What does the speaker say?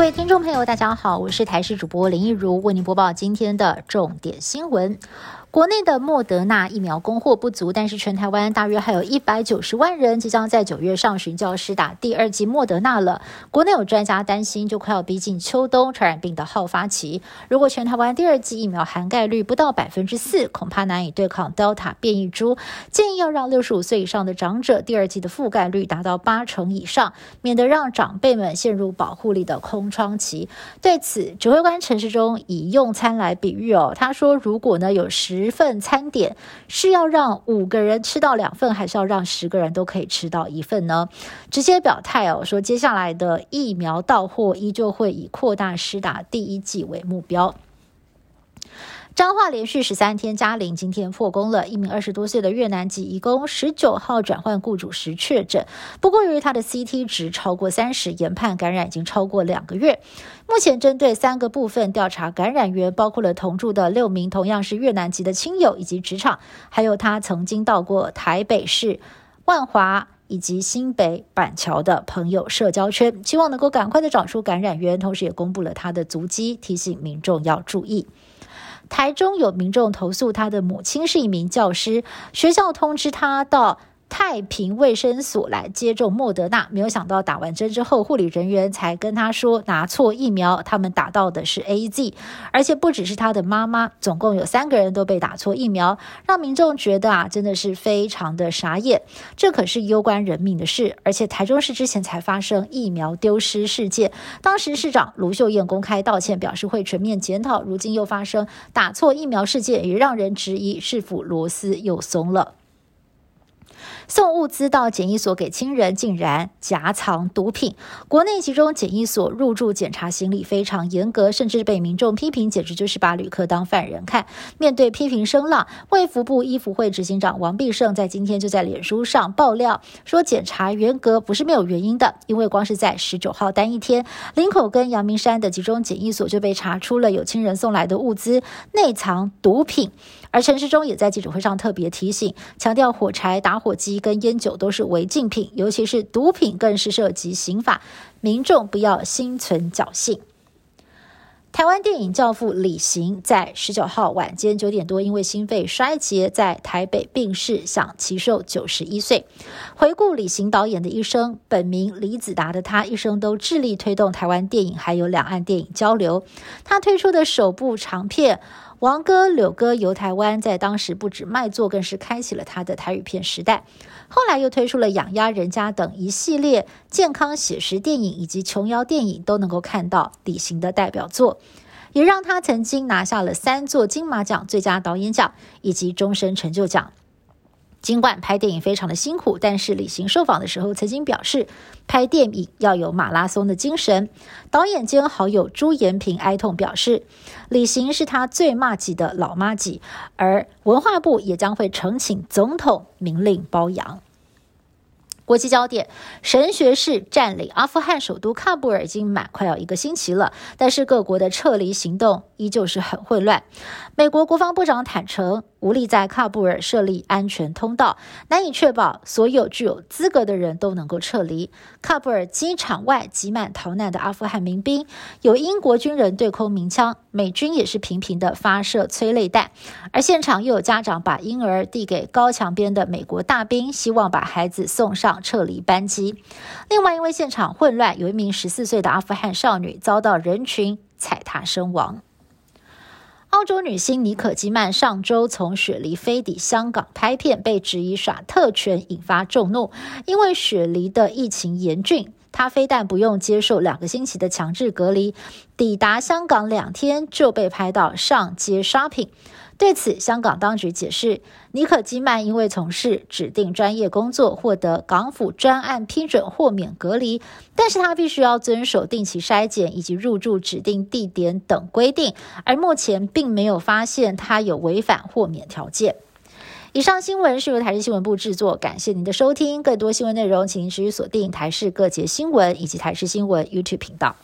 各位听众朋友，大家好，我是台视主播林一如，为您播报今天的重点新闻。国内的莫德纳疫苗供货不足，但是全台湾大约还有一百九十万人即将在九月上旬就要施打第二剂莫德纳了。国内有专家担心，就快要逼近秋冬传染病的好发期，如果全台湾第二剂疫苗涵盖率不到百分之四，恐怕难以对抗 Delta 变异株。建议要让六十五岁以上的长者第二剂的覆盖率达到八成以上，免得让长辈们陷入保护力的空窗期。对此，指挥官陈时中以用餐来比喻哦，他说如果呢有十十份餐点是要让五个人吃到两份，还是要让十个人都可以吃到一份呢？直接表态哦，说接下来的疫苗到货依旧会以扩大施打第一季为目标。彰化连续十三天加零，今天破功了。一名二十多岁的越南籍移工，十九号转换雇主时确诊，不过由于他的 CT 值超过三十，研判感染已经超过两个月。目前针对三个部分调查感染源，包括了同住的六名同样是越南籍的亲友，以及职场，还有他曾经到过台北市万华以及新北板桥的朋友社交圈，希望能够赶快的找出感染源，同时也公布了他的足迹，提醒民众要注意。台中有民众投诉，他的母亲是一名教师，学校通知他到。太平卫生所来接种莫德纳，没有想到打完针之后，护理人员才跟他说拿错疫苗，他们打到的是 A Z，而且不只是他的妈妈，总共有三个人都被打错疫苗，让民众觉得啊，真的是非常的傻眼。这可是攸关人命的事，而且台中市之前才发生疫苗丢失事件，当时市长卢秀燕公开道歉，表示会全面检讨，如今又发生打错疫苗事件，也让人质疑是否螺丝又松了。送物资到检疫所给亲人，竟然夹藏毒品。国内集中检疫所入住检查行李非常严格，甚至被民众批评，简直就是把旅客当犯人看。面对批评声浪，卫福部医福会执行长王必胜在今天就在脸书上爆料说，检查严格不是没有原因的，因为光是在十九号单一天，林口跟阳明山的集中检疫所就被查出了有亲人送来的物资内藏毒品。而陈世忠也在记者会上特别提醒，强调火柴、打火机跟烟酒都是违禁品，尤其是毒品更是涉及刑法，民众不要心存侥幸。台湾电影教父李行在十九号晚间九点多，因为心肺衰竭，在台北病逝，享其寿九十一岁。回顾李行导演的一生，本名李子达的他，一生都致力推动台湾电影还有两岸电影交流。他推出的首部长片。王哥、柳哥游台湾，在当时不止卖座，更是开启了他的台语片时代。后来又推出了《养鸭人家》等一系列健康写实电影，以及琼瑶电影，都能够看到李行的代表作，也让他曾经拿下了三座金马奖最佳导演奖以及终身成就奖。尽管拍电影非常的辛苦，但是李行受访的时候曾经表示，拍电影要有马拉松的精神。导演兼好友朱延平哀痛表示，李行是他最骂级的老妈级，而文化部也将会呈请总统明令包养。国际焦点：神学士占领阿富汗首都喀布尔已经满快要一个星期了，但是各国的撤离行动依旧是很混乱。美国国防部长坦诚。无力在喀布尔设立安全通道，难以确保所有具有资格的人都能够撤离。喀布尔机场外挤满逃难的阿富汗民兵，有英国军人对空鸣枪，美军也是频频的发射催泪弹，而现场又有家长把婴儿递给高墙边的美国大兵，希望把孩子送上撤离班机。另外，因为现场混乱，有一名十四岁的阿富汗少女遭到人群踩踏身亡。澳洲女星妮可基曼上周从雪梨飞抵香港拍片，被质疑耍特权，引发众怒。因为雪梨的疫情严峻，她非但不用接受两个星期的强制隔离，抵达香港两天就被拍到上街 shopping。对此，香港当局解释，尼可基曼因为从事指定专业工作，获得港府专案批准豁免隔离，但是他必须要遵守定期筛检以及入住指定地点等规定，而目前并没有发现他有违反豁免条件。以上新闻是由台视新闻部制作，感谢您的收听。更多新闻内容，请您持续锁定台视各节新闻以及台视新闻 YouTube 频道。